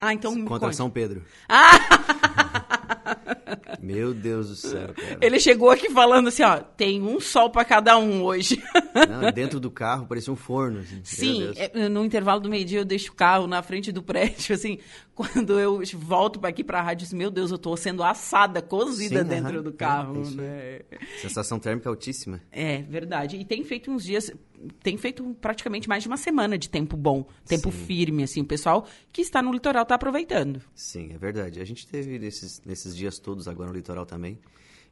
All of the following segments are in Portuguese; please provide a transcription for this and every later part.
Ah, então Contra. São Pedro. Meu Deus do céu, cara. Ele chegou aqui falando assim, ó, tem um sol pra cada um hoje. Não, dentro do carro parecia um forno. Assim. Sim, é, no intervalo do meio-dia eu deixo o carro na frente do prédio, assim, quando eu volto pra aqui pra rádio, assim, meu Deus, eu tô sendo assada, cozida Sim, dentro do carro, é né? Sensação térmica altíssima. É, verdade. E tem feito uns dias, tem feito praticamente mais de uma semana de tempo bom, tempo Sim. firme, assim, o pessoal que está no litoral tá aproveitando. Sim, é verdade. A gente teve nesses, nesses dias todos agora no litoral também.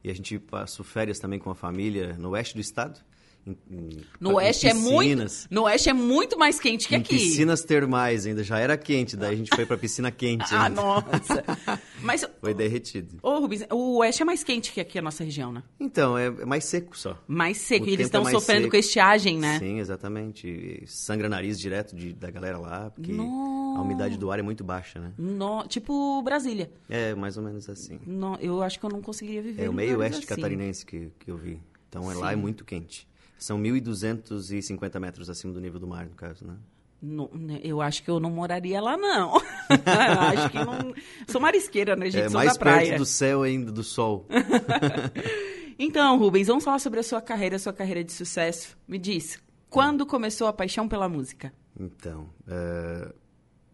E a gente passou férias também com a família no oeste do estado. Em- em- No oeste é muito, no oeste é muito mais quente que Em aqui. piscinas termais ainda, já era quente, daí a gente foi pra piscina quente. Ah, ainda. nossa. Mas Foi derretido. Ô, Rubens, o oeste é mais quente que aqui a nossa região, né? Então, é, é mais seco só. Mais seco. O E eles é estão mais sofrendo seco. com estiagem, né? Sim, exatamente. E Sangra nariz direto de- da galera lá, porque Nossa. a umidade do ar é muito baixa, né? No- tipo Brasília. É, mais ou menos assim. No- eu acho que eu não conseguiria viver É o meio oeste assim. catarinense que, que eu vi. Então é lá é muito quente. São 1.250 metros acima do nível do mar, no caso, né? No- né, eu acho que eu não moraria lá, não. Eu acho que não. Sou marisqueira, né, gente? é Sou mais da praia. perto do céu ainda, do sol. Então, Rubens, vamos falar sobre a sua carreira, a sua carreira de sucesso. Me diz, quando começou a paixão pela música? Então, é,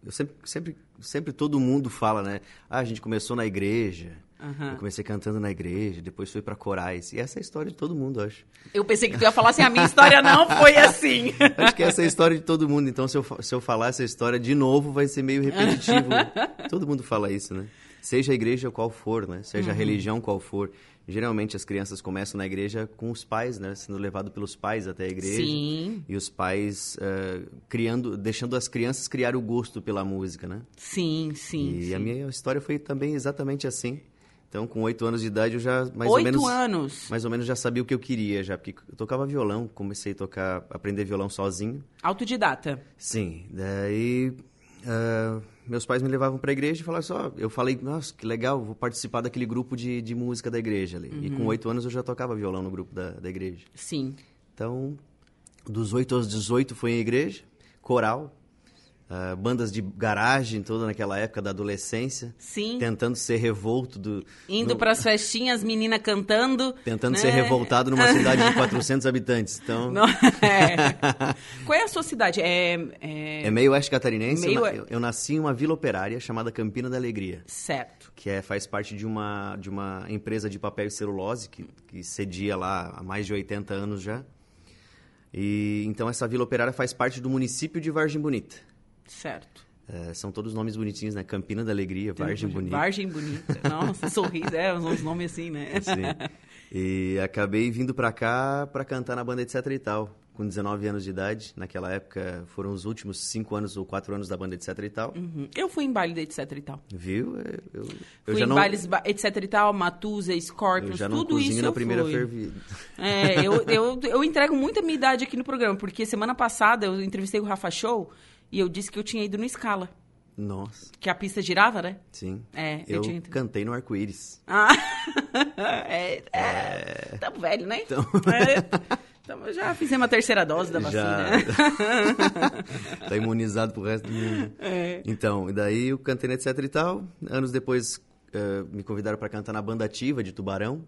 eu sempre, sempre, sempre todo mundo fala, né? Ah, a gente começou na igreja. Aham. Eu comecei cantando na igreja, depois fui pra corais. E essa é a história de todo mundo, acho. Eu pensei que tu ia falar assim, a minha história não foi assim. Acho que essa é a história de todo mundo. Então, se eu, se eu falar essa história de novo, vai ser meio repetitivo. todo mundo fala isso, né? Seja a igreja qual for, né? Seja Uhum. a religião qual for. Geralmente as crianças começam na igreja com os pais, né? Sendo levado pelos pais até a igreja. Sim, E os pais eh, criando, deixando as crianças criar o gosto pela música, né? sim, sim. e sim. a minha história foi também exatamente assim. Então, com oito anos de idade, eu já mais ou Oito menos anos. mais ou menos já sabia o que eu queria, já porque eu tocava violão, comecei a tocar, aprender violão sozinho. Autodidata. Sim, daí ah, meus pais me levavam para a igreja e falavam só, eu falei, nossa, que legal, vou participar daquele grupo de, de música da igreja ali. E Uhum. com oito anos eu já tocava violão no grupo da, da igreja. Sim. Então, dos 8 aos 18 foi em igreja, coral, ah, bandas de garagem toda naquela época da adolescência, Sim. tentando ser revolto do Indo no- pras festinhas, menina cantando. tentando né? ser revoltado numa cidade de 400 habitantes. Então, Não, é. Qual é a sua cidade? É, é... é meio oeste catarinense. Meio eu, eu nasci em uma vila operária chamada Campina da Alegria, Certo. que é, faz parte de uma de uma empresa de papel e celulose que, que cedia lá há mais de 80 anos já. E então essa vila operária faz parte do município de Vargem Bonita. Certo. É, são todos nomes bonitinhos, né? Campina da Alegria, Vargem Bonita. Vargem Bonita. Nossa, sorriso, é, uns nomes assim, né? Sim. E acabei vindo pra cá pra cantar na banda Etc e tal, com 19 anos de idade. Naquela época foram os últimos 5 anos ou 4 anos da banda Etc e tal. Uhum. Eu fui em baile de etc e tal. Viu? Eu, eu Fui em não, bailes ba- etc e tal, Matusa, Scorpions, já não tudo isso na eu primeira fui. fervida. É, eu, eu, eu entrego muita minha idade aqui no programa, porque semana passada eu entrevistei o Rafa Show e eu disse que eu tinha ido no Scala, Nossa, que a pista girava, né? sim. É, eu eu tinha- cantei no arco-íris. Ah, é, é, tamo velho, né? Então- É, tamo- já fizemos a terceira dose da Já. vacina. tá imunizado pro resto do mundo. É. Então, e daí eu cantei no Etc e tal. Anos depois eh, me convidaram para cantar na banda ativa de Tubarão.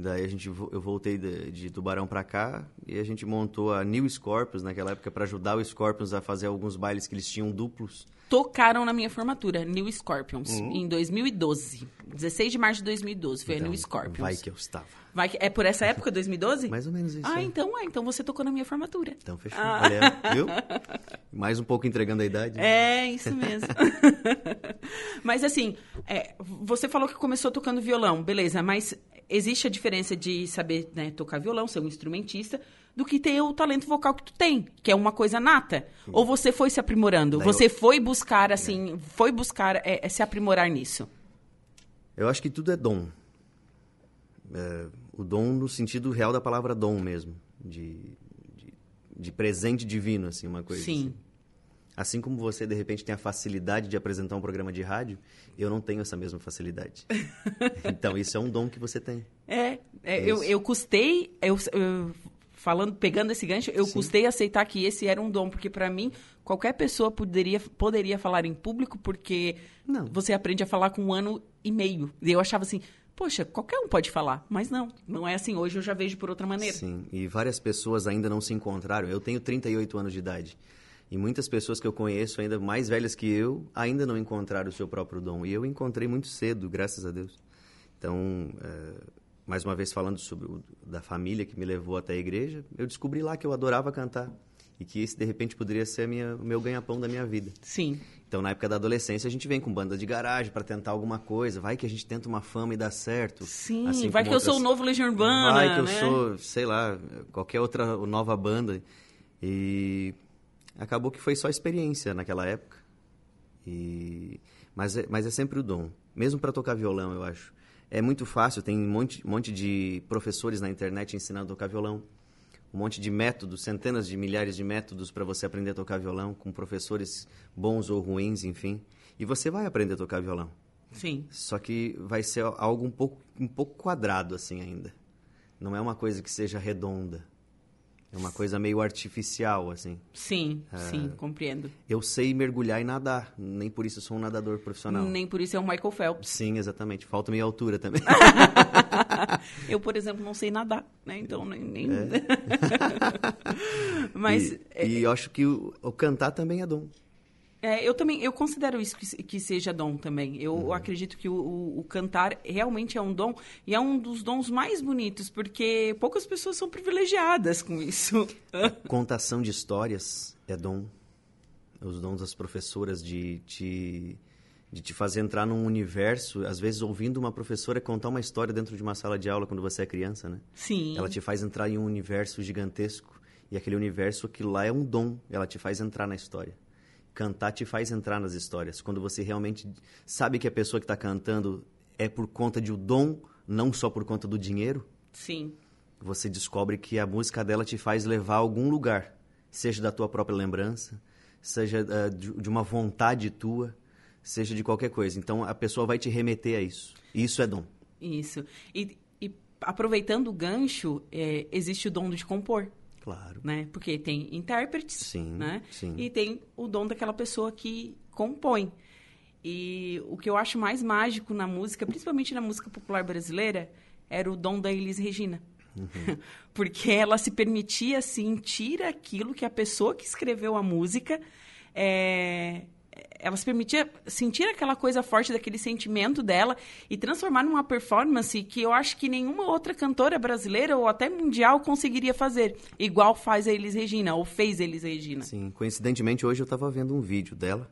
Daí a gente, eu voltei de, de Tubarão para cá e a gente montou a New Scorpions naquela época para ajudar o Scorpions a fazer alguns bailes que eles tinham duplos. Tocaram na minha formatura, New Scorpions, em 2012. 16 de março de 2012, foi a New Scorpions. Uhum. Então, Vai que eu estava. Vai que- é por essa época, 2012? Mais ou menos isso. Ah, é. então é. Então você tocou na minha formatura. Então fechou. Olha, viu? Mais um pouco entregando a idade. É, isso mesmo. mas assim, é, você falou que começou tocando violão, beleza, mas existe a diferença de saber né, tocar violão, ser um instrumentista, do que ter o talento vocal que tu tem, que é uma coisa nata. Ou você foi se aprimorando? Daí você eu- foi buscar, assim, foi buscar é, é, se aprimorar nisso? Eu acho que tudo é dom. É, o dom no sentido real da palavra dom mesmo. De, de, de presente divino, assim, uma coisa Sim. assim. Assim como você, de repente, tem a facilidade de apresentar um programa de rádio, eu não tenho essa mesma facilidade. então, isso é um dom que você tem. É, é, É eu, eu custei, eu, eu falando, pegando esse gancho, eu Sim. custei aceitar que esse era um dom, porque para mim qualquer pessoa poderia, poderia falar em público, porque não. você aprende a falar com um ano e meio. E eu achava assim, poxa, qualquer um pode falar, mas não, não é assim. Hoje eu já vejo por outra maneira. Sim, e várias pessoas ainda não se encontraram. Eu tenho 38 anos de idade. E muitas pessoas que eu conheço, ainda mais velhas que eu, ainda não encontraram o seu próprio dom. E eu encontrei muito cedo, graças a Deus. Então, é, mais uma vez falando sobre o, da família que me levou até a igreja, eu descobri lá que eu adorava cantar e que esse de repente poderia ser minha, o meu ganha-pão da minha vida. Sim. Então, na época da adolescência, a gente vem com banda de garagem para tentar alguma coisa. Vai que a gente tenta uma fama e dá certo. Sim, assim vai que outras... eu sou o novo Legião Urbana, Vai que eu né? sou, sei lá, qualquer outra nova banda. E acabou que foi só experiência naquela época. E... Mas, é, mas é sempre o dom. Mesmo para tocar violão, eu acho. É muito fácil, tem um monte, monte de professores na internet ensinando a tocar violão. Um monte de métodos, centenas de milhares de métodos para você aprender a tocar violão, com professores bons ou ruins, enfim. E você vai aprender a tocar violão. Sim. Só que vai ser algo um pouco, um pouco quadrado assim ainda. Não é uma coisa que seja redonda. É uma coisa meio artificial, assim. Sim, é... sim, compreendo. Eu sei mergulhar e nadar, nem por isso sou um nadador profissional. Nem por isso é um Michael Phelps. Sim, exatamente. Falta minha altura também. eu, por exemplo, não sei nadar, né? Então, nem... nem... É. Mas... E, é... e eu acho que o, o cantar também é dom. É, eu também, eu considero isso que, que seja dom também. Eu uhum. acredito que o, o, o, cantar realmente é um dom e é um dos dons mais bonitos, porque poucas pessoas são privilegiadas com isso. Contação de histórias é dom. Os dons das professoras de te, de te fazer entrar num universo, às vezes ouvindo uma professora contar uma história dentro de uma sala de aula quando você é criança, né? Sim. Ela te faz entrar em um universo gigantesco. E aquele universo, aquilo lá é um dom. Ela te faz entrar na história cantar te faz entrar nas histórias. Quando você realmente sabe que a pessoa que está cantando é por conta de um dom, não só por conta do dinheiro. Sim. Você descobre que a música dela te faz levar a algum lugar, seja da tua própria lembrança, seja uh, de, uma vontade tua, seja de qualquer coisa. Então a pessoa vai te remeter a isso. E isso é dom. Isso. E, e aproveitando o gancho, é, existe o dom de compor. Claro. Né? Porque tem intérpretes, sim, né? Sim. E tem o dom daquela pessoa que compõe. E o que eu acho mais mágico na música, principalmente na música popular brasileira, era o dom da Elis Regina. Uhum. Porque ela se permitia sentir aquilo que a pessoa que escreveu a música é, ela se permitia sentir aquela coisa forte daquele sentimento dela e transformar numa performance que eu acho que nenhuma outra cantora brasileira ou até mundial conseguiria fazer, igual faz a Elis Regina, ou fez a Elis Regina. Sim, coincidentemente hoje eu estava vendo um vídeo dela.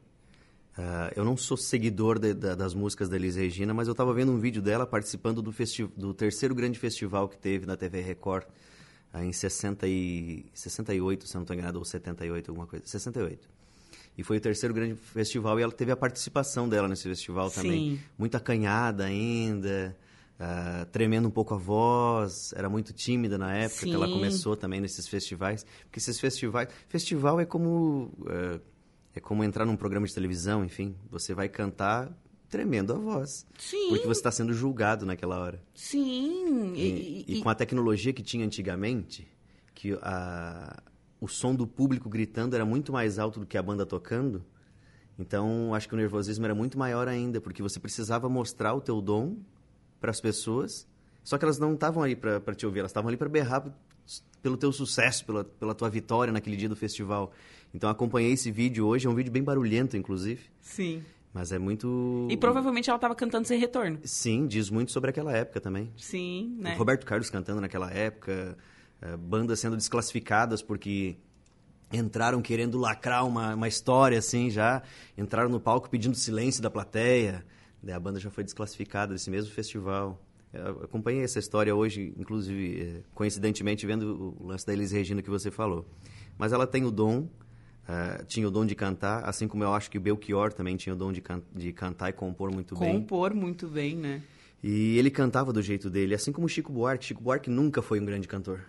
Uh, eu não sou seguidor de, das músicas da Elis Regina, mas eu estava vendo um vídeo dela participando do, do terceiro grande festival que teve na TV Record uh, em 60 e, 68, se não estou enganado, ou 78, alguma coisa. 68. E foi o terceiro grande festival e ela teve a participação dela nesse festival também. Sim. Muito acanhada ainda, uh, tremendo um pouco a voz, era muito tímida na época Sim. que ela começou também nesses festivais. Porque esses festivais. Festival é como. Uh, é como entrar num programa de televisão, enfim. Você vai cantar tremendo a voz. Sim. Porque você está sendo julgado naquela hora. Sim. E, e, e, e, com a tecnologia que tinha antigamente, que a, o som do público gritando era muito mais alto do que a banda tocando. Então, acho que o nervosismo era muito maior ainda, porque você precisava mostrar o teu dom para as pessoas, só que elas não estavam ali para te ouvir, elas estavam ali para berrar pelo teu sucesso, pela, pela tua vitória naquele dia do festival. Então, acompanhei esse vídeo hoje, é um vídeo bem barulhento, inclusive. Sim. Mas é muito. E provavelmente ela estava cantando sem retorno. Sim, diz muito sobre aquela época também. Sim, né? O Roberto Carlos cantando naquela época, bandas sendo desclassificadas porque entraram querendo lacrar uma, uma história assim já, entraram no palco pedindo silêncio da plateia. Daí a banda já foi desclassificada desse mesmo festival. Eu acompanhei essa história hoje, inclusive, é, coincidentemente, vendo o lance da Elis Regina que você falou. Mas ela tem o dom, uh, tinha o dom de cantar, assim como eu acho que o Belchior também tinha o dom de, can de cantar e compor muito compor bem. Compor muito bem, né? E ele cantava do jeito dele, assim como Chico Buarque. Chico Buarque nunca foi um grande cantor.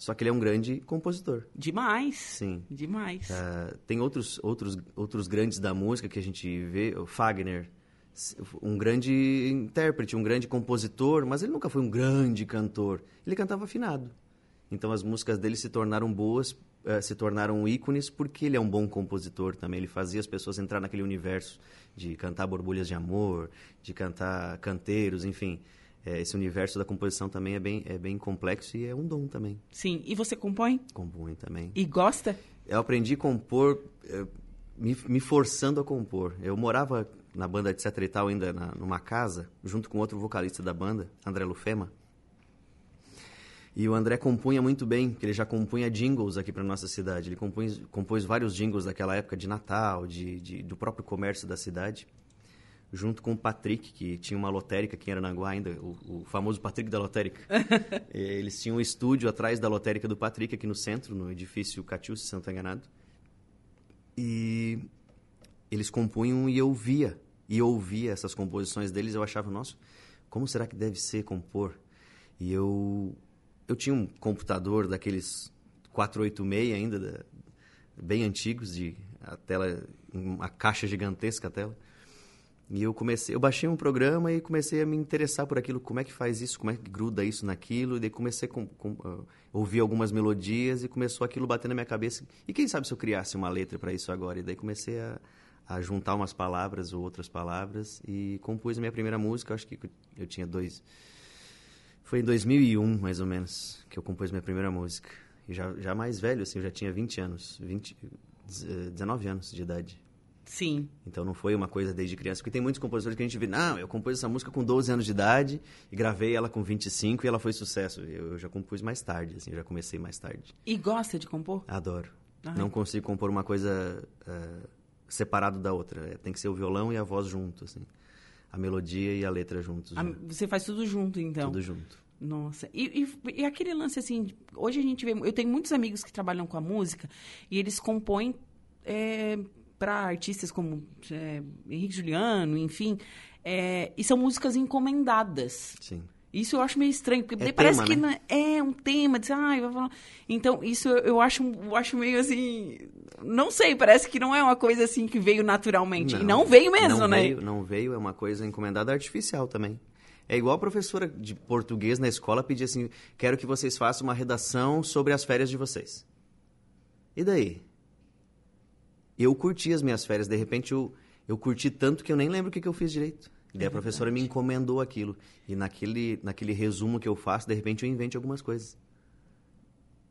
Só que ele é um grande compositor. Demais. Sim. Demais. Uh, tem outros, outros, outros grandes da música que a gente vê, o Fagner, um grande intérprete, um grande compositor, mas ele nunca foi um grande cantor. Ele cantava afinado. Então as músicas dele se tornaram boas, uh, se tornaram ícones porque ele é um bom compositor também. Ele fazia as pessoas entrar naquele universo de cantar borbulhas de amor, de cantar canteiros, enfim. É, esse universo da composição também é bem, é bem complexo e é um dom também. Sim. E você compõe? Compõe também. E gosta? Eu aprendi a compor uh, me, me forçando a compor. Eu morava na banda de e tal, ainda na, numa casa, junto com outro vocalista da banda, André Lufema. E o André compunha muito bem, porque ele já compunha jingles aqui para nossa cidade. Ele compôs, compôs vários jingles daquela época de Natal, de, de, do próprio comércio da cidade, junto com o Patrick, que tinha uma lotérica aqui em Aranaguá ainda, o, o famoso Patrick da lotérica. Eles tinham um estúdio atrás da lotérica do Patrick, aqui no centro, no edifício Catius, se não estou enganado. E eles compunham e eu via. E eu ouvia essas composições deles, eu achava, nossa, como será que deve ser compor? E eu eu tinha um computador daqueles 486 ainda, bem antigos, de a tela, uma caixa gigantesca a tela. E eu comecei, eu baixei um programa e comecei a me interessar por aquilo, como é que faz isso, como é que gruda isso naquilo, e daí comecei a com, com, uh, ouvir algumas melodias e começou aquilo bater na minha cabeça. E quem sabe se eu criasse uma letra para isso agora? E daí comecei a, a juntar umas palavras ou outras palavras e compus a minha primeira música, acho que eu tinha dois. Foi em 2001, mais ou menos, que eu compus minha primeira música. E já, já mais velho, assim, eu já tinha 20 anos, 20, 19 anos de idade. Sim. Então não foi uma coisa desde criança, porque tem muitos compositores que a gente vê, não, eu compus essa música com 12 anos de idade e gravei ela com 25 e ela foi sucesso. Eu, eu já compus mais tarde, assim, já comecei mais tarde. E gosta de compor? Adoro. Não consigo compor uma coisa uh, separado da outra. É, tem que ser o violão e a voz junto, assim. A melodia e a letra juntos. A, você faz tudo junto, então? Tudo junto. Nossa, e, e, e, aquele lance assim, hoje a gente vê, eu tenho muitos amigos que trabalham com a música e eles compõem é, para artistas como é, Henrique Juliano, enfim, é, e são músicas encomendadas. Sim. Isso eu acho meio estranho, porque é parece tema, que né? é um tema, ah, então isso eu, eu acho, eu acho meio assim, não sei, parece que não é uma coisa assim que veio naturalmente. Não, e não veio mesmo, não né? Veio, não veio, é uma coisa encomendada artificial também. É igual a professora de português na escola pedir assim: quero que vocês façam uma redação sobre as férias de vocês. E daí? Eu curti as minhas férias, de repente eu, eu curti tanto que eu nem lembro o que, que eu fiz direito. E daí é a professora me encomendou aquilo. E naquele, naquele resumo que eu faço, de repente eu invento algumas coisas.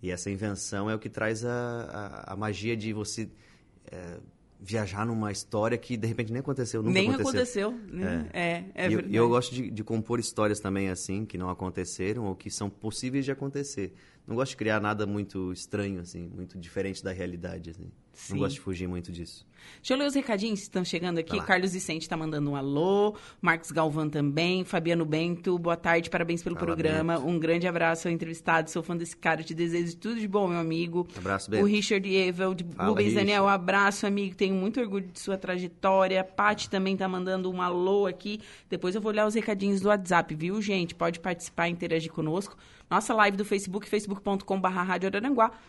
E essa invenção é o que traz a, a, a magia de você é, viajar numa história que de repente nem aconteceu, nunca nem aconteceu. Nem aconteceu. É, é, é e. Eu, eu gosto de, de, compor histórias também assim, que não aconteceram ou que são possíveis de acontecer. Não gosto de criar nada muito estranho, assim, muito diferente da realidade, assim. Sim. Não gosto de fugir muito disso. Deixa eu ler os recadinhos que estão chegando aqui. Carlos Vicente está mandando um alô. Marcos Galvão também. Fabiano Bento, boa tarde, parabéns pelo Fala, programa. Bento. Um grande abraço ao entrevistado. Sou fã desse cara. Te desejo tudo de bom, meu amigo. Abraço, Bento. O Richard Evel, de Fala, Rubens Richard. Daniel, abraço, amigo. Tenho muito orgulho de sua trajetória. Pati também está mandando um alô aqui. Depois eu vou olhar os recadinhos do WhatsApp, viu, gente? Pode participar e interagir conosco nossa live do Facebook, facebook.com.br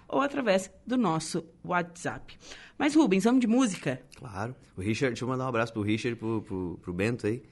ou através do nosso WhatsApp. Mas, Rubens, vamos de música? Claro. O Richard, deixa eu mandar um abraço pro Richard e pro, pro, pro Bento aí.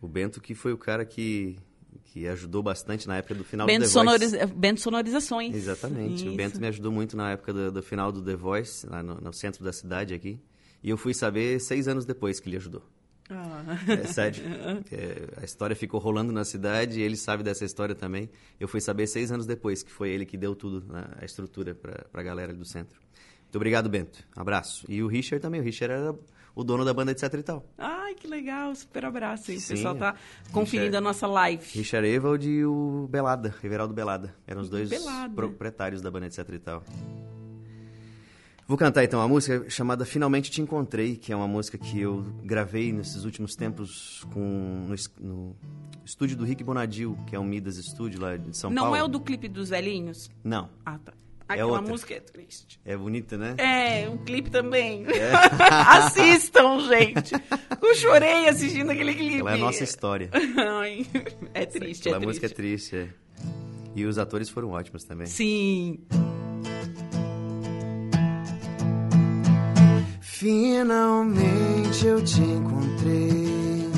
O Bento que foi o cara que, que ajudou bastante na época do final Bento do The sonoriza Voice. Bento Sonorizações. Exatamente. Isso. O Bento me ajudou muito na época do, do final do The Voice, lá no, no centro da cidade aqui. E eu fui saber seis anos depois que ele ajudou. Ah. É sério. É, a história ficou rolando na cidade e ele sabe dessa história também. Eu fui saber seis anos depois que foi ele que deu tudo, né, a estrutura para a galera do centro. Muito obrigado, Bento. Abraço. E o Richard também. O Richard era o dono da banda, etc e tal. Ai, que legal. Super abraço. Hein? O pessoal tá conferindo Richard, a nossa live. Richard Evald e o Belada, Everaldo Belada. Eram os dois Belada. proprietários da banda, etc e tal. Vou cantar então uma música chamada Finalmente Te Encontrei, que é uma música que eu gravei nesses últimos tempos com, no, no estúdio do Rick Bonadil, que é o Midas Studio lá de São Não Paulo. Não é o do clipe dos velhinhos? Não. Ah, tá. É Aquela outra. música é triste. É bonita, né? É, um clipe também. É. Assistam, gente. Eu chorei assistindo aquele clipe. Ela é a nossa história. Ai, é triste, Aquela é música é triste, é. E os atores foram ótimos também. Sim. Finalmente eu te encontrei.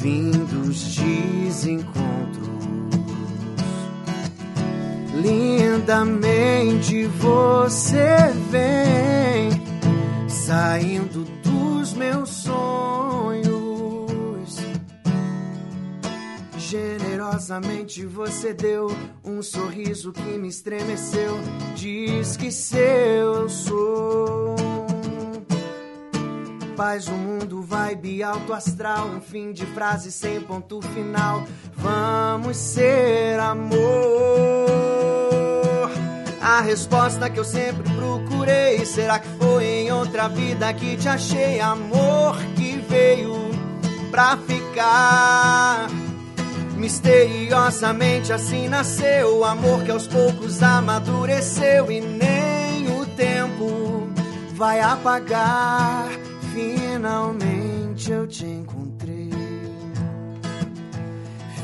Fim dos desencontros. Lindamente você vem saindo dos meus sonhos. Generosamente você deu um sorriso que me estremeceu. Diz que seu eu sou. Paz, o mundo vibe alto astral. Um fim de frase sem ponto final. Vamos ser amor. A resposta que eu sempre procurei. Será que foi em outra vida que te achei? Amor que veio pra ficar. Misteriosamente assim nasceu o amor que aos poucos amadureceu e nem o tempo vai apagar. Finalmente eu te encontrei.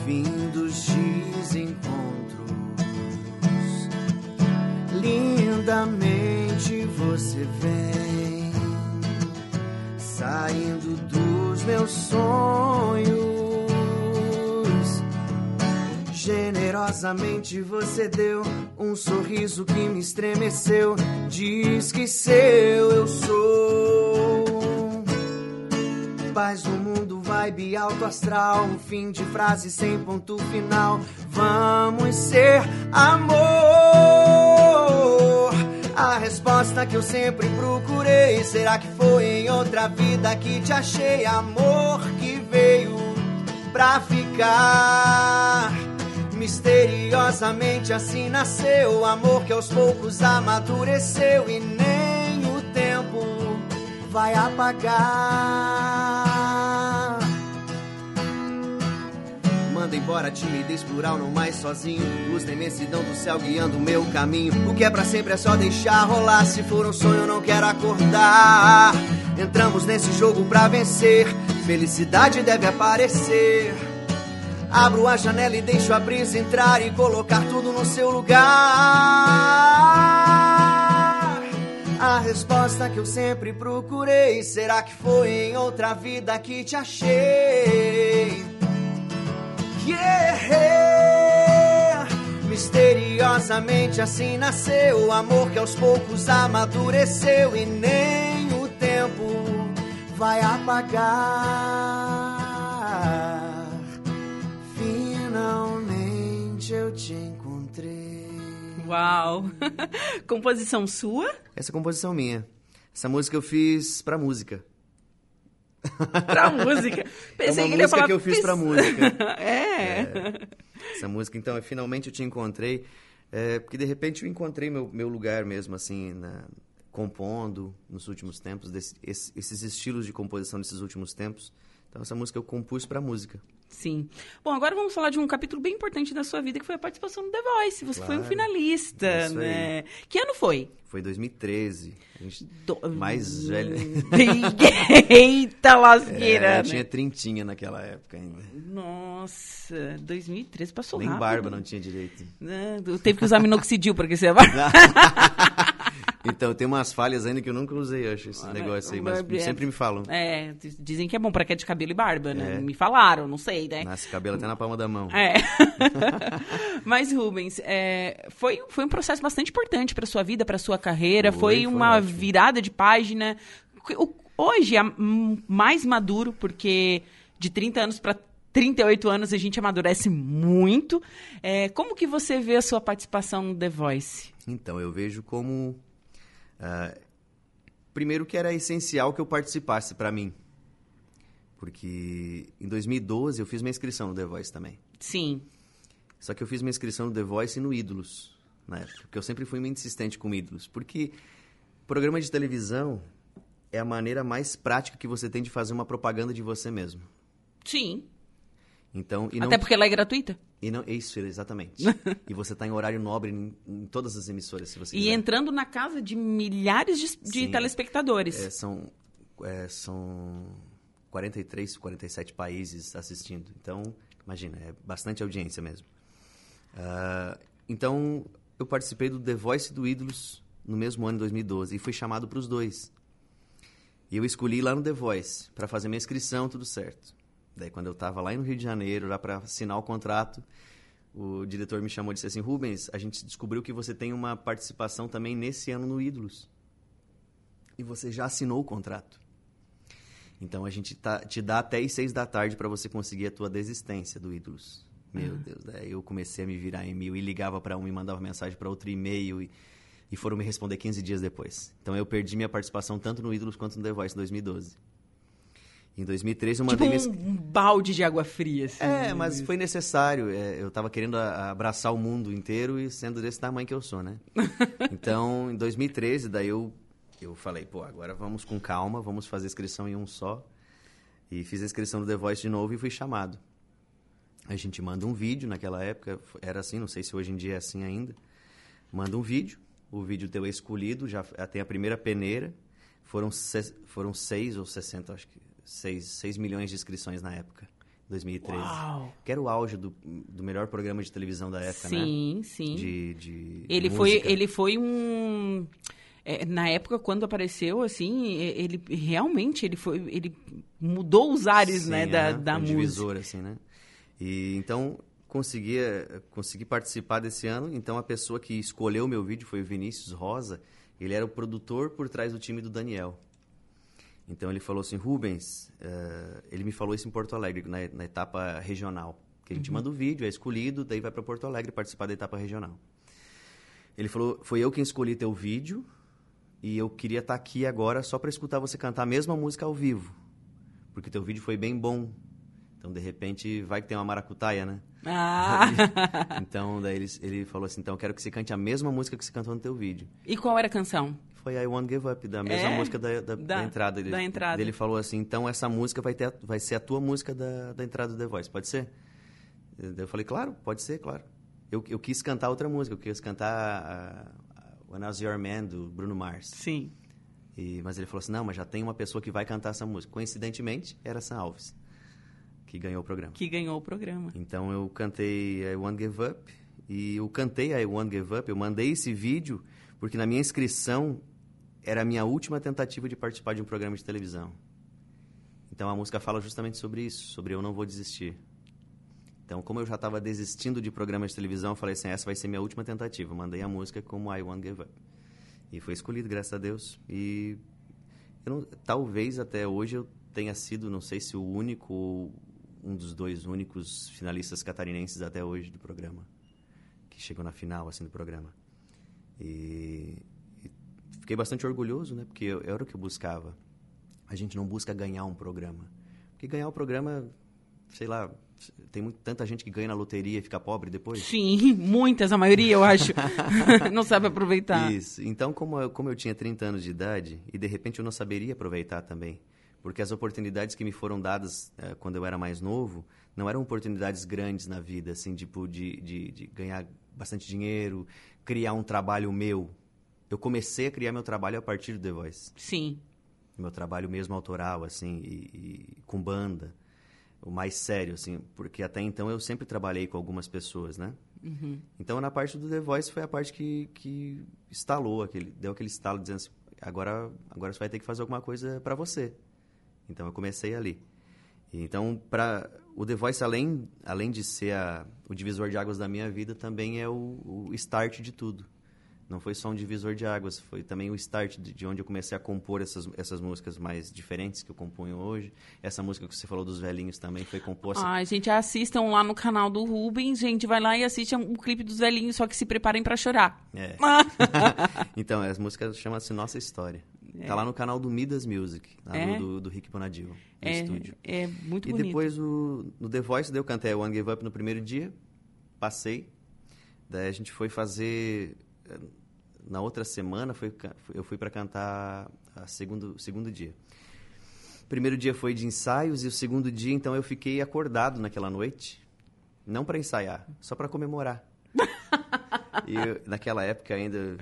Fim dos desencontros. Lindamente você vem saindo dos meus sonhos. Generosamente você deu um sorriso que me estremeceu. Diz que seu eu sou. Paz do mundo, vibe alto astral. Fim de frase sem ponto final. Vamos ser amor. A resposta que eu sempre procurei. Será que foi em outra vida que te achei? Amor que veio pra ficar. Misteriosamente assim nasceu o amor que aos poucos amadureceu e nem o tempo vai apagar. Manda embora a timidez plural, não mais sozinho. Luz da imensidão do céu guiando o meu caminho. O que é pra sempre é só deixar rolar. Se for um sonho, não quero acordar. Entramos nesse jogo pra vencer. Felicidade deve aparecer. Abro a janela e deixo a brisa entrar e colocar tudo no seu lugar. A resposta que eu sempre procurei. Será que foi em outra vida que te achei? Yeah! Misteriosamente assim nasceu o amor que aos poucos amadureceu e nem o tempo vai apagar. Finalmente eu te encontrei. Uau! Composição sua? Essa é composição minha. Essa música eu fiz pra música. Pra música. Pensei é uma que música falar que eu fiz pra música. É. Essa música, então, é Finalmente Eu Te Encontrei. É, porque, de repente, eu encontrei meu, meu lugar mesmo, assim, na- compondo nos últimos tempos, desse- esse- esses estilos de composição desses últimos tempos. Então, essa música eu compus pra música. Sim. Bom, agora vamos falar de um capítulo bem importante da sua vida, que foi a participação no The Voice. Você foi um Claro. finalista, É isso aí. né? Que ano foi? Foi em 2013. A gente- Do- Mais velho. Eita lasqueira, É, né? eu tinha trintinha naquela época ainda. Nossa, 2013 passou Nem rápido. barba não tinha direito. Né? Teve que usar minoxidil, porque você vai... Então, tem umas falhas ainda que eu nunca usei, acho, esse Ah, negócio aí. é, Mas é. sempre me falam. É, dizem que é bom pra queda de cabelo e barba, né? É. Me falaram, não sei, né? Nasce cabelo até na palma da mão. É. Mas, Rubens, é, foi, foi um processo bastante importante para sua vida, para sua carreira. Foi, Foi, uma ótimo. virada de página. Hoje é mais maduro, porque de 30 anos para 38 anos a gente amadurece muito. É, como que você vê a sua participação no The Voice? Então, eu vejo como. Ah, primeiro, que era essencial que eu participasse pra mim. Porque em 2012 eu fiz minha inscrição no The Voice também. Sim, Só que eu fiz minha inscrição no The Voice e no Ídolos, na época. Porque eu sempre fui muito insistente com Ídolos. Porque programa de televisão é a maneira mais prática que você tem de fazer uma propaganda de você mesmo. sim. Então, e não, Até porque ela é gratuita. E não isso, exatamente. e você está em horário nobre em, em todas as emissoras, se você E quiser. entrando na casa de milhares de, de Sim. telespectadores. É, são, é, são 43, 47 países assistindo. Então, imagina, é bastante audiência mesmo. Ah, então, eu participei do The Voice do Ídolos no mesmo ano, 2012, e fui chamado para os dois. E eu escolhi lá no The Voice, para fazer minha inscrição, tudo certo. Daí, quando eu estava lá no Rio de Janeiro, lá para assinar o contrato, o diretor me chamou e disse assim: Rubens, a gente descobriu que você tem uma participação também nesse ano no Ídolos. E você já assinou o contrato. Então a gente tá, te dá até as seis da tarde para você conseguir a tua desistência do Ídolos. Meu uhum. Deus, daí eu comecei a me virar em mil e ligava para um e mandava mensagem para outro e-mail e, e foram me responder 15 dias depois. Então eu perdi minha participação tanto no Ídolos quanto no The Voice em 2012. Em 2013 eu mandei... Tipo um, um balde de água fria, assim. É, mas foi necessário. É, eu estava querendo abraçar o mundo inteiro e sendo desse tamanho que eu sou, né? então, em 2013, daí eu, eu falei, pô, agora vamos com calma, vamos fazer a inscrição em um só. E fiz a inscrição do The Voice de novo e fui chamado. A gente manda um vídeo, naquela época era assim, não sei se hoje em dia é assim ainda. Manda um vídeo, o vídeo teu é escolhido, já tem a primeira peneira. Foram, foram seis ou sessenta, acho que 6, 6 milhões de inscrições na época. 2013. Uau. Que era o auge do, do melhor programa de televisão da época, sim, né? Sim, sim. De, de ele, foi, ele foi um... É, na época, quando apareceu, assim, ele realmente ele foi, ele mudou os ares, sim, né, da, da um música. divisor, assim, né? E, então, consegui, consegui participar desse ano. Então, a pessoa que escolheu o meu vídeo foi o Vinícius Rosa. Ele era o produtor por trás do time do Daniel. Então ele falou assim, Rubens, uh, ele me falou isso em Porto Alegre, na, na etapa regional. Que a gente uhum. manda o vídeo, é escolhido, daí vai para Porto Alegre participar da etapa regional. Ele falou, foi eu quem escolhi teu vídeo e eu queria estar tá aqui agora só para escutar você cantar a mesma música ao vivo. Porque teu vídeo foi bem bom. Então, de repente, vai que tem uma maracutaia, né? Ah! então, daí ele, ele falou assim, então eu quero que você cante a mesma música que você cantou no teu vídeo. E qual era a canção? Foi I Won't Give Up, da mesma é? música da, da, da, da, entrada. Ele, da entrada. Ele falou assim, então essa música vai, ter, vai ser a tua música da, da entrada do The Voice, pode ser? Eu falei, claro, pode ser, claro. Eu, eu quis cantar outra música, eu quis cantar uh, When I Was Your Man, do Bruno Mars. Sim. E, mas ele falou assim, não, mas já tem uma pessoa que vai cantar essa música. Coincidentemente, era Sam Alves, que ganhou o programa. Que ganhou o programa. Então eu cantei I Won't Give Up, e eu cantei I Won't Give Up, eu mandei esse vídeo, porque na minha inscrição era a minha última tentativa de participar de um programa de televisão. Então a música fala justamente sobre isso, sobre eu não vou desistir. Então, como eu já estava desistindo de programas de televisão, eu falei assim, essa vai ser minha última tentativa. mandei a música como I Won't Give Up. E foi escolhido, graças a Deus. E não, talvez até hoje eu tenha sido, não sei se o único ou um dos dois únicos finalistas catarinenses até hoje do programa, que chegou na final assim do programa. E fiquei bastante orgulhoso, né? Porque eu, era o que eu buscava. A gente não busca ganhar um programa. Porque ganhar o um programa, sei lá, tem muito, tanta gente que ganha na loteria e fica pobre depois. Sim, muitas, a maioria, eu acho. não sabe aproveitar. Isso. Então, como eu, como eu tinha 30 anos de idade, e de repente eu não saberia aproveitar também. Porque as oportunidades que me foram dadas é, quando eu era mais novo não eram oportunidades grandes na vida, assim, tipo, de, de, de ganhar bastante dinheiro, criar um trabalho meu, eu comecei a criar meu trabalho a partir do The Voice. Sim. Meu trabalho mesmo autoral, assim, e, e, com banda. O mais sério, assim, porque até então eu sempre trabalhei com algumas pessoas, né? Uhum. Então, na parte do The Voice foi a parte que, que instalou, aquele, deu aquele estalo dizendo assim, agora, agora você vai ter que fazer alguma coisa para você. Então, eu comecei ali. Então, para o The Voice, além, além de ser a, o divisor de águas da minha vida, também é o, o start de tudo não foi só um divisor de águas, foi também o start de, de, onde eu comecei a compor essas, essas músicas mais diferentes que eu componho hoje. Essa música que você falou dos velhinhos também foi composta. Ai, gente, assistam lá no canal do Rubens, gente, vai lá e assistam o clipe dos velhinhos, só que se preparem para chorar. É. então, as músicas chama-se Nossa História. É. Tá lá no canal do Midas Music, é. do, do Rick Bonadio, no é, estúdio. É muito e bonito. E depois o, no The Voice, eu cantei One Give Up no primeiro dia, passei. Daí a gente foi fazer na outra semana foi, eu fui para cantar a segundo segundo dia. O primeiro dia foi de ensaios e o segundo dia então eu fiquei acordado naquela noite, não para ensaiar, só para comemorar. e eu, naquela época ainda eu,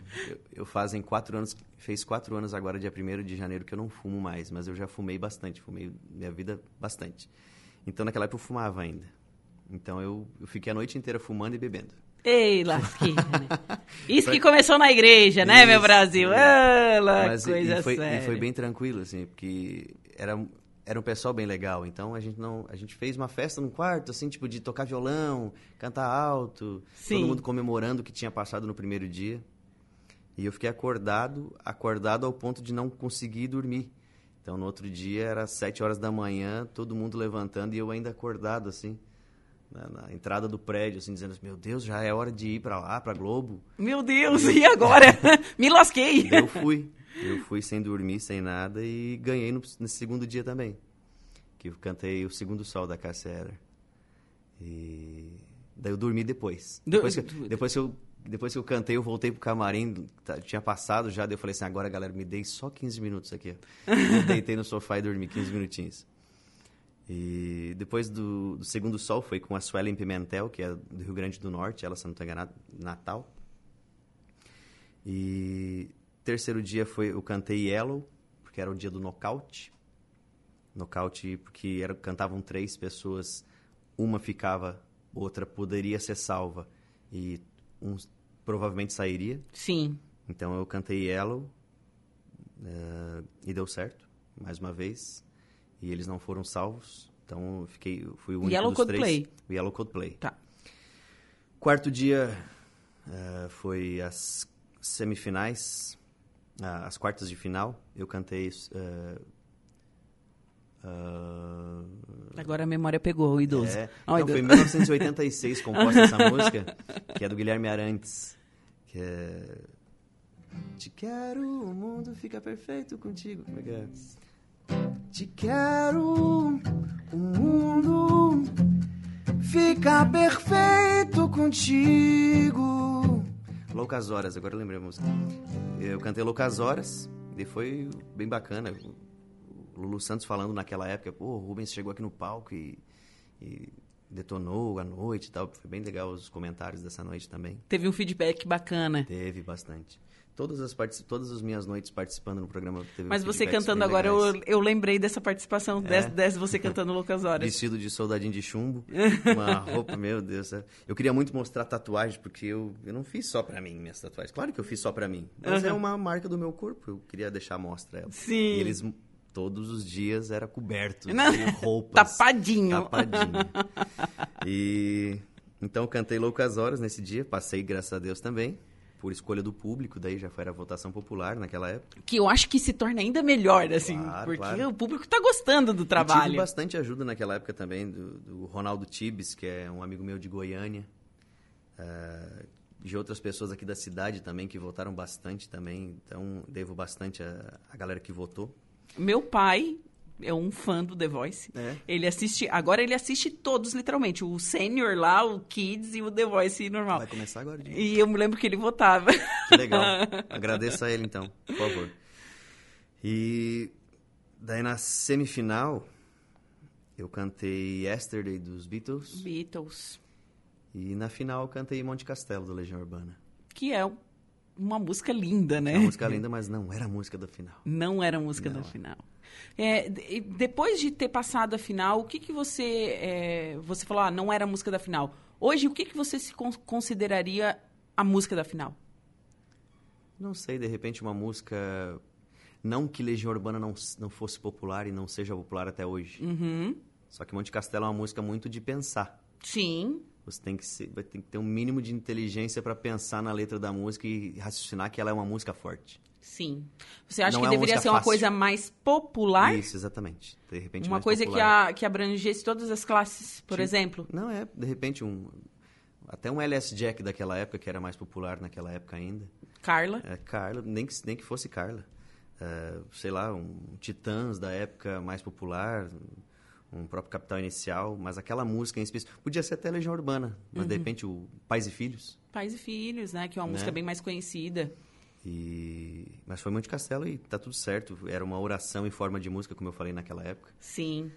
eu, fazem quatro anos fez quatro anos agora dia 1 de janeiro que eu não fumo mais, mas eu já fumei bastante, fumei minha vida bastante. Então naquela época eu fumava ainda. Então eu, eu fiquei a noite inteira fumando e bebendo. Ei, lasqueira, né? Isso que começou na igreja, né, Isso, meu Brasil? É. Ah, Mas, coisa e foi, séria. E foi bem tranquilo, assim, porque era, era um pessoal bem legal. Então a gente não, a gente fez uma festa num quarto, assim, tipo de tocar violão, cantar alto, Sim. todo mundo comemorando o que tinha passado no primeiro dia. E eu fiquei acordado, acordado ao ponto de não conseguir dormir. Então no outro dia era sete horas da manhã, todo mundo levantando e eu ainda acordado assim. Na, na entrada do prédio, assim, dizendo: Meu Deus, já é hora de ir pra lá, pra Globo. Meu Deus, e agora? Me lasquei. Eu fui. Eu fui sem dormir, sem nada e ganhei no, nesse segundo dia também. Que eu cantei o segundo sol da Cássia. E daí eu dormi depois. Depois que, depois que eu depois que eu cantei, eu voltei pro camarim, tá- tinha passado já, daí eu falei assim, agora galera, me dei só 15 minutos aqui. eu deitei no sofá e dormi 15 minutinhos. E depois do, do segundo sol foi com a Suelen Pimentel, que é do Rio Grande do Norte, ela, se não estou enganado, Natal. E terceiro dia foi eu cantei Yellow, porque era o dia do nocaute. Nocaute porque era, cantavam três pessoas, uma ficava, outra poderia ser salva e um provavelmente sairia. Sim. Então eu cantei Yellow eh, e deu certo, mais uma vez. E eles não foram salvos, então eu fiquei, eu fui o único Yellow dos Coldplay. três. O Yellow Coldplay. Tá. Quarto dia eh, foi as semifinais, ah, as quartas de final. Eu cantei. ah, Agora a memória pegou o idoso. é, Ó, o não, foi em idoso. 1986 composta essa música, que é do Guilherme Arantes. Que é. Te quero, o mundo fica perfeito contigo. Como é que é? Te quero, o mundo fica perfeito contigo. Loucas Horas, agora eu lembrei a música. Eu cantei Loucas Horas e foi bem bacana. O Lulu Santos falando naquela época, pô, o Rubens chegou aqui no palco e, e detonou a noite e tal. Foi bem legal os comentários dessa noite também. Teve um feedback bacana. Teve bastante. Todas as, todas as minhas noites participando no programa teve Mas você cantando agora, legais. eu, eu lembrei dessa participação, É. dessa, dessa você cantando Loucas Horas. Vestido de soldadinho de chumbo, uma roupa, meu Deus. é. Eu queria muito mostrar tatuagem, porque eu, eu não fiz só pra mim minhas tatuagens. Claro que eu fiz só pra mim, mas é Aham. uma marca do meu corpo, eu queria deixar à mostra ela. Sim. E eles, todos os dias, era coberto Não. de roupas. Tapadinho. Tapadinho. E então eu cantei Loucas Horas nesse dia, passei, graças a Deus, também. Por escolha do público, daí já foi a votação popular naquela época. Que eu acho que se torna ainda melhor, assim. Claro, porque claro. o público tá gostando do E tive trabalho. bastante ajuda naquela época também do, do Ronaldo Tibes, que é um amigo meu de Goiânia. ah, de outras pessoas aqui da cidade também que votaram bastante também. Então, devo bastante a, a galera que votou. Meu pai é um fã do The Voice. É. Ele assiste, agora ele assiste todos, literalmente. O Senior lá, o Kids e o The Voice normal. Vai começar agora. Didi. E eu me lembro que ele votava. Que legal. Agradeço a ele então, por favor. E daí na semifinal, eu cantei Yesterday dos Beatles. Beatles. E na final eu cantei Monte Castelo do Legião Urbana. Que é uma música linda, né? É uma música linda, mas não era a música da final. Não era a música Não. da final. É, de- depois de ter passado a final, o que, que você. é, você falou, ah, não era a música da final. Hoje, o que, que você se con- consideraria a música da final? Não sei, de repente uma música. Não que Legião Urbana não, não fosse popular e não seja popular até hoje. Uhum. Só que Monte Castelo é uma música muito de pensar. Sim. Você tem que, ser, ter que ter um mínimo de inteligência para pensar na letra da música e raciocinar que ela é uma música forte. Sim. Você acha Não que é deveria ser uma fácil. coisa mais popular? Isso, exatamente. De repente Uma coisa que, a, que abrangesse todas as classes, por Tipo- exemplo? Não é, de repente um. Até um LS Jack daquela época, que era mais popular naquela época ainda. Carla? É, Carla, nem que, nem que fosse Carla. É, sei lá, um Titãs da época mais popular, um próprio Capital Inicial, mas aquela música em específico. Podia ser até Legião Urbana, mas Uhum. de repente o Pais e Filhos. Pais e Filhos, né? Que é uma Né? música bem mais conhecida. E... Mas foi Monte Castelo e tá tudo certo. Era uma oração em forma de música, como eu falei naquela época. Sim,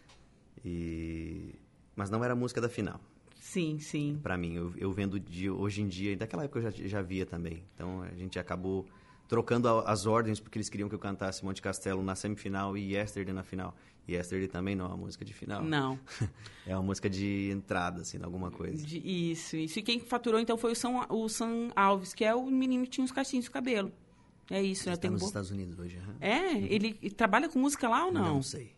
E... Mas não era a música da final. sim, sim. Pra mim, eu, eu vendo de hoje em dia, e daquela época eu já, já via também. Então a gente acabou trocando a- as ordens porque eles queriam que eu cantasse Monte Castelo na semifinal e Yesterday na final. E Yesterday também não é uma música de final. Não. É uma música de entrada, assim, alguma coisa. De- isso, isso. E quem faturou então foi o São, o Sam Alves, que é o menino que tinha uns cachinhos de cabelo. É isso, Ele né? está Tem nos bo- Estados Unidos hoje, aham. É? Ele trabalha com música lá ou não? Não sei.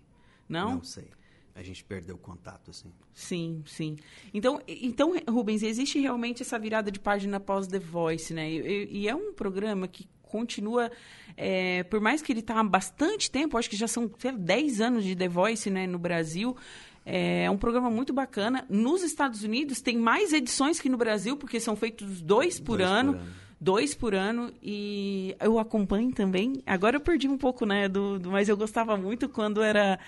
Não? Não sei. A gente perdeu o contato, assim. Sim, sim. Então, então, Rubens, existe realmente essa virada de página após The Voice, né? E, e é um programa que continua, é, por mais que ele está há bastante tempo, acho que já são sei lá, 10 anos de The Voice né, no Brasil, é um programa muito bacana. Nos Estados Unidos tem mais edições que no Brasil, porque são feitos dois por, dois ano, por ano. Dois por ano. E eu acompanho também. Agora eu perdi um pouco, né? Do, do mas eu gostava muito quando era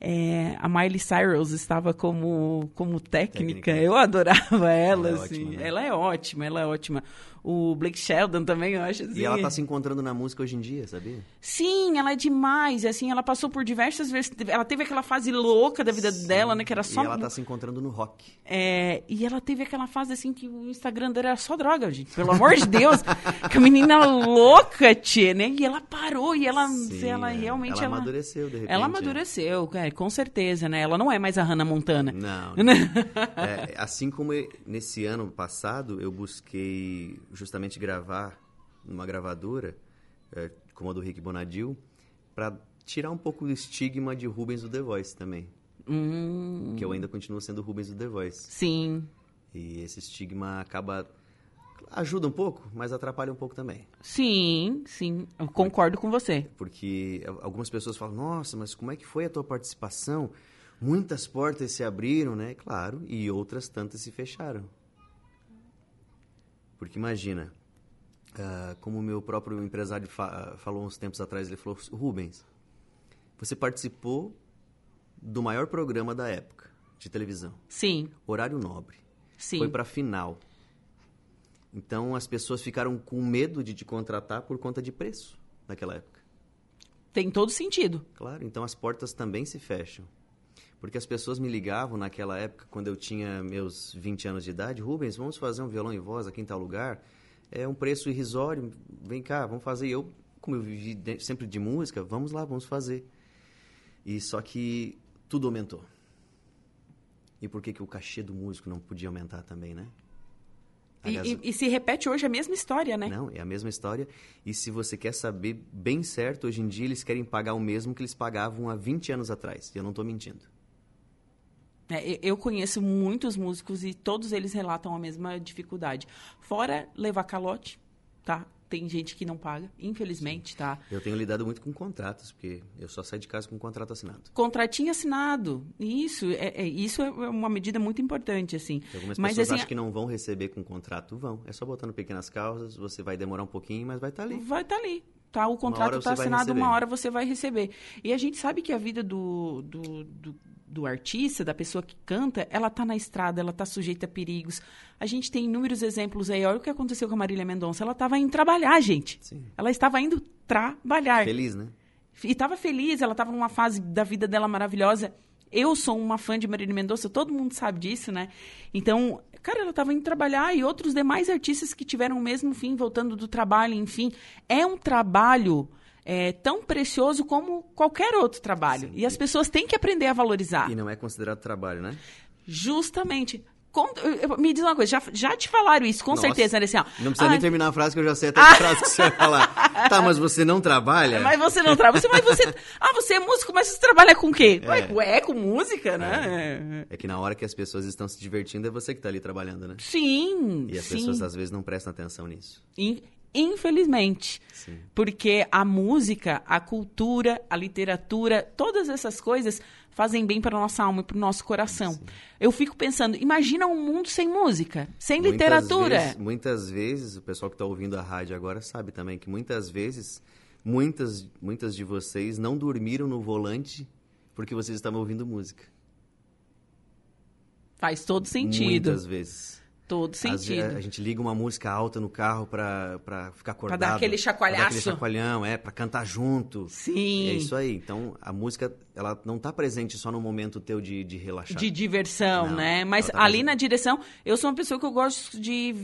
é, a Miley Cyrus estava como, como técnica. técnica. Eu adorava ela, ela é assim. Ótima, né? Ela é ótima, ela é ótima. O Blake Sheldon também, eu acho assim. E ela assim. tá se encontrando na música hoje em dia, sabia? Sim, ela é demais. Assim, ela passou por diversas vezes. Ela teve aquela fase louca da vida Sim. dela, né? Que era só. E ela tá se encontrando no rock. É, e ela teve aquela fase assim que o Instagram dela era só droga, gente. Pelo amor de Deus. que a menina louca, tia, né? E ela parou e ela, Sim, ela é. realmente. Ela, ela amadureceu, de repente. Ela amadureceu, é, com certeza, né? Ela não é mais a Hannah Montana. Não. não. é, assim como nesse ano passado eu busquei justamente gravar numa gravadora, é, como a do Rick Bonadil, para tirar um pouco do estigma de Rubens do The Voice também. Hum. Que eu ainda continuo sendo Rubens do The Voice. Sim. E esse estigma acaba ajuda um pouco, mas atrapalha um pouco também. Sim, sim, eu concordo com você. Porque algumas pessoas falam: "Nossa, mas como é que foi a tua participação? Muitas portas se abriram, né? Claro, e outras tantas se fecharam. Porque imagina, Uh, como o meu próprio empresário fa falou uns tempos atrás, ele falou: Rubens, você participou do maior programa da época de televisão. Sim. Horário nobre. Sim. Foi para final. Então as pessoas ficaram com medo de te contratar por conta de preço naquela época. Tem todo sentido. Claro, então as portas também se fecham. Porque as pessoas me ligavam naquela época, quando eu tinha meus 20 anos de idade, Rubens, vamos fazer um violão e voz aqui em tal lugar é um preço irrisório, vem cá, vamos fazer. Eu, como eu vivi de, sempre de música, vamos lá, vamos fazer. E só que tudo aumentou. E por que, que o cachê do músico não podia aumentar também, né? Aliás, e, e, e, se repete hoje a mesma história, né? Não, é a mesma história. E se você quer saber bem certo, hoje em dia eles querem pagar o mesmo que eles pagavam há 20 anos atrás. E eu não estou mentindo. É, eu conheço muitos músicos e todos eles relatam a mesma dificuldade. Fora levar calote, tá? Tem gente que não paga, infelizmente, tá? Eu tenho lidado muito com contratos, porque eu só saio de casa com um contrato assinado. Contratinho assinado. Isso é, é isso é uma medida muito importante, assim. algumas mas, pessoas assim, acham que não vão receber com contrato. Vão. É só botando pequenas causas, você vai demorar um pouquinho, mas vai estar tá ali. Vai estar tá ali tá? O contrato está assinado, uma hora você vai receber. E a gente sabe que a vida do, do, do, do artista, da pessoa que canta, ela tá na estrada, ela tá sujeita a perigos. A gente tem inúmeros exemplos aí. Olha o que aconteceu com a Marília Mendonça. Ela estava indo trabalhar, gente. Sim. Ela estava indo trabalhar. Feliz, né? E estava feliz, ela estava numa fase da vida dela maravilhosa. Eu sou uma fã de Marília Mendonça, todo mundo sabe disso, né? Então, cara, ela estava indo trabalhar e outros demais artistas que tiveram o mesmo fim, voltando do trabalho, enfim. É um trabalho é, tão precioso como qualquer outro trabalho. Sim. E as pessoas têm que aprender a valorizar. E não é considerado trabalho, né? Justamente. Me diz uma coisa, já, já te falaram isso, com Nossa, certeza, né? Assim, ó, não precisa ah, nem terminar a frase que eu já sei até a frase que você vai falar. Tá, mas você não trabalha? Mas você não trabalha. Mas você. Ah, você é músico, mas você trabalha com o quê? É. Ué, com música, né? É. é. que na hora que as pessoas estão se divertindo, é você que está ali trabalhando, né? Sim. E as sim. pessoas às vezes não prestam atenção nisso. Infelizmente. Sim. Porque a música, a cultura, a literatura, todas essas coisas fazem bem para nossa alma e para o nosso coração. Sim. Eu fico pensando, imagina um mundo sem música, sem muitas literatura. Vezes, muitas vezes, o pessoal que está ouvindo a rádio agora sabe também que muitas vezes, muitas, muitas de vocês não dormiram no volante porque vocês estavam ouvindo música. Faz todo sentido. Muitas vezes. Todo sentido. a gente liga uma música alta no carro pra, pra ficar acordado. Pra dar aquele chacoalhaço. Pra dar aquele chacoalhão, é, pra cantar junto. Sim. É isso aí. Então, a música, ela não tá presente só no momento teu de, de relaxar. De diversão, não, né? Mas tá ali presente. na direção, eu sou uma pessoa que eu gosto de...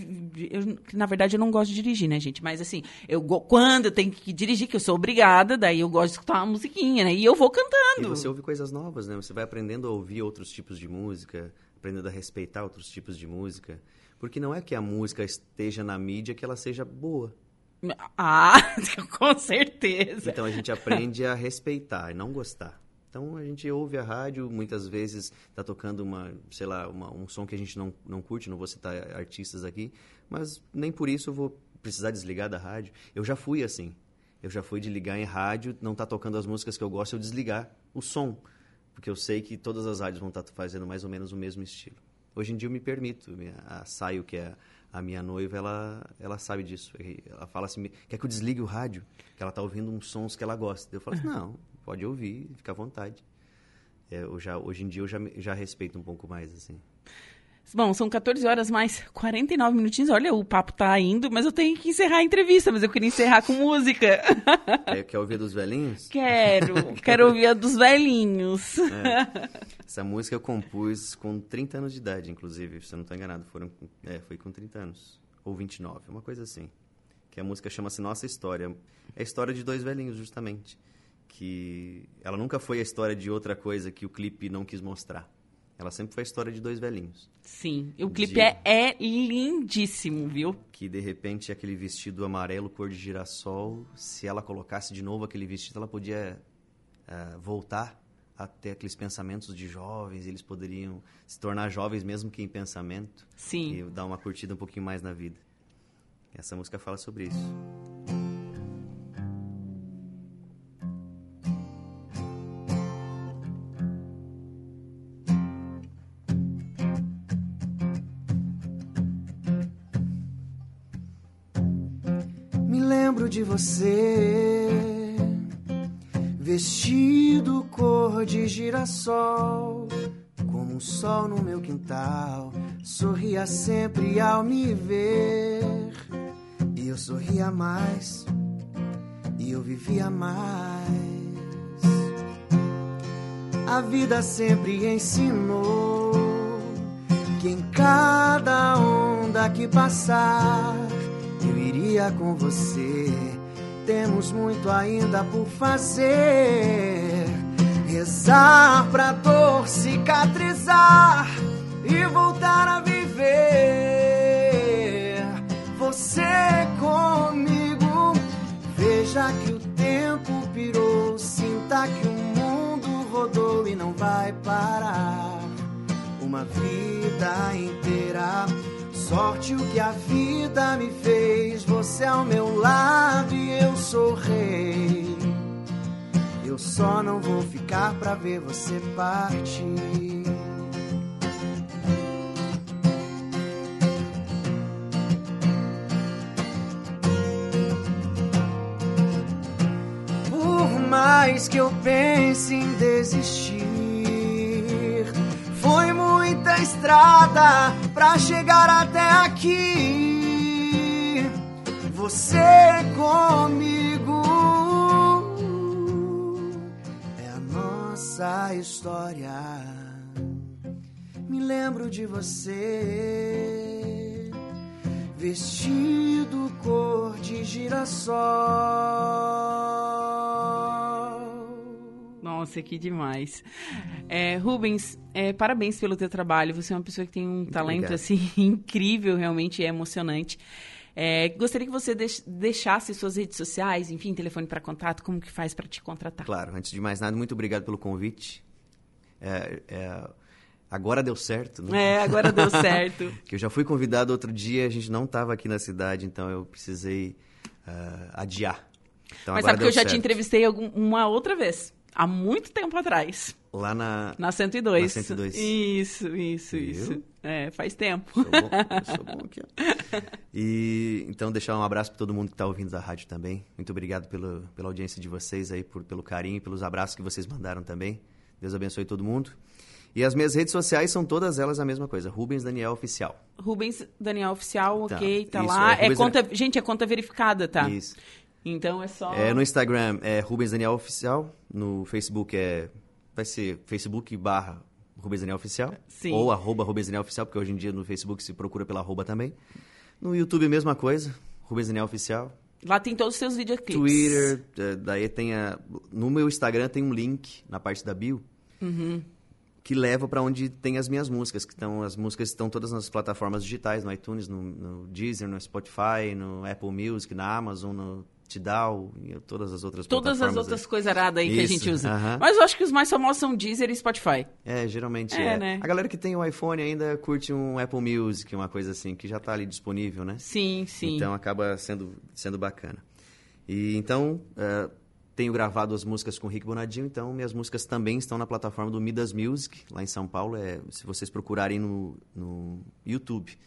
Eu, na verdade, eu não gosto de dirigir, né, gente? Mas, assim, eu quando eu tenho que dirigir, que eu sou obrigada, daí eu gosto de escutar uma musiquinha, né? E eu vou cantando. E você ouve coisas novas, né? Você vai aprendendo a ouvir outros tipos de música, aprendendo a respeitar outros tipos de música. Porque não é que a música esteja na mídia que ela seja boa. Ah, com certeza. Então a gente aprende a respeitar e não gostar. Então a gente ouve a rádio, muitas vezes está tocando uma, sei lá, uma, um som que a gente não, não curte, não vou citar artistas aqui, mas nem por isso eu vou precisar desligar da rádio. Eu já fui assim. Eu já fui de ligar em rádio, não tá tocando as músicas que eu gosto, eu desligar o som, porque eu sei que todas as rádios vão estar tá fazendo mais ou menos o mesmo estilo. Hoje em dia eu me permito, a Saio, que é a minha noiva, ela, ela sabe disso. Ela fala assim, quer que eu desligue o rádio? Que ela tá ouvindo uns sons que ela gosta. Eu falo assim, não, pode ouvir, fica à vontade. É, já, hoje em dia eu já, já respeito um pouco mais, assim. Bom, são 14 horas mais 49 minutinhos. Olha, o papo tá indo, mas eu tenho que encerrar a entrevista, mas eu queria encerrar com música. Quer, quer ouvir dos velhinhos? Quero, quero ouvir a dos velhinhos. É. Essa música eu compus com 30 anos de idade, inclusive, se eu não estou enganado. Foram, é, foi com 30 anos, ou 29, uma coisa assim. Que a música chama-se Nossa História. É a história de dois velhinhos, justamente que ela nunca foi a história de outra coisa que o clipe não quis mostrar. Ela sempre foi a história de dois velhinhos. Sim, o clipe de... é, é, lindíssimo, viu? Que de repente aquele vestido amarelo cor de girassol, se ela colocasse de novo aquele vestido, ela podia uh, voltar a ter aqueles pensamentos de jovens, eles poderiam se tornar jovens mesmo que em pensamento. Sim. E dar uma curtida um pouquinho mais na vida. Essa música fala sobre isso. De você, vestido cor de girassol, como um sol no meu quintal, sorria sempre ao me ver. E eu sorria mais, e eu vivia mais. A vida sempre ensinou que em cada onda que passar eu iria com você. Temos muito ainda por fazer. Rezar pra dor cicatrizar e voltar a viver. Você comigo, veja que o tempo pirou. Sinta que o mundo rodou e não vai parar. Uma vida inteira Sorte o que a vida me fez, você ao meu lado e eu sou rei. Eu só não vou ficar pra ver você partir. Por mais que eu pense em desistir muita estrada pra chegar até aqui. Você comigo é a nossa história. Me lembro de você, vestido cor de girassol. Nossa, que demais. É, Rubens, é, parabéns pelo teu trabalho. Você é uma pessoa que tem um Muito talento obrigado. assim incrível, realmente é emocionante. É, gostaria que você deixasse suas redes sociais, enfim, telefone para contato, como que faz para te contratar? Claro, antes de mais nada, muito obrigado pelo convite. É, é, agora deu certo, né? É, agora deu certo. que eu já fui convidado outro dia, a gente não estava aqui na cidade, então eu precisei uh, adiar. Então, Mas sabe que eu já certo. te entrevistei algum, uma outra vez há muito tempo atrás. Lá na... Na 102. Na 102. Isso, isso, Viu? isso. É, faz tempo. Sou bom, sou bom aqui. Ó. E, então, deixar um abraço para todo mundo que está ouvindo da rádio também. Muito obrigado pelo, pela audiência de vocês aí, por, pelo carinho, pelos abraços que vocês mandaram também. Deus abençoe todo mundo. E as minhas redes sociais são todas elas a mesma coisa. Rubens Daniel Oficial. Rubens Daniel Oficial, tá, ok, tá isso, lá. É, é conta, gente, é conta verificada, tá? Isso. Então é só. É, no Instagram é Rubens Daniel Oficial. No Facebook é. Vai ser Facebook barra Rubens Daniel Oficial. Sim. Ou arroba Rubens Daniel Oficial, porque hoje em dia no Facebook se procura pela arroba também. No YouTube, mesma coisa. Rubens Daniel Oficial. Lá tem todos os seus videoclipes. Twitter, é, daí tem a. No meu Instagram tem um link na parte da bio. Uhum. Que leva para onde tem as minhas músicas, que estão as músicas estão todas nas plataformas digitais, no iTunes, no, no Deezer, no Spotify, no Apple Music, na Amazon, no Tidal e todas as outras Todas as outras coisas aradas aí que a Isso, gente usa. aham. Mas eu acho que os mais famosos são Deezer e Spotify. É, geralmente É, é. né? A galera que tem o iPhone ainda curte um Apple Music, uma coisa assim, que já tá ali disponível, né? Sim, sim. Então acaba sendo, sendo bacana. E então, eh, tenho gravado as músicas com o Rick Bonadinho, então minhas músicas também estão na plataforma do Midas Music, lá em São Paulo. É, se vocês procurarem no, no YouTube,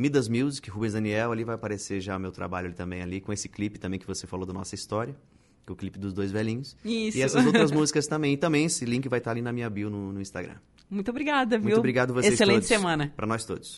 Midas Music, Rubens Daniel, ali vai aparecer já meu trabalho ali também ali, com esse clipe também que você falou da nossa história, que é o clipe dos dois velhinhos. Isso. E essas outras músicas também. E também esse link vai estar ali na minha bio no, no Instagram. Muito obrigada, viu? Muito obrigado a vocês Excelente todos. semana. Para nós todos.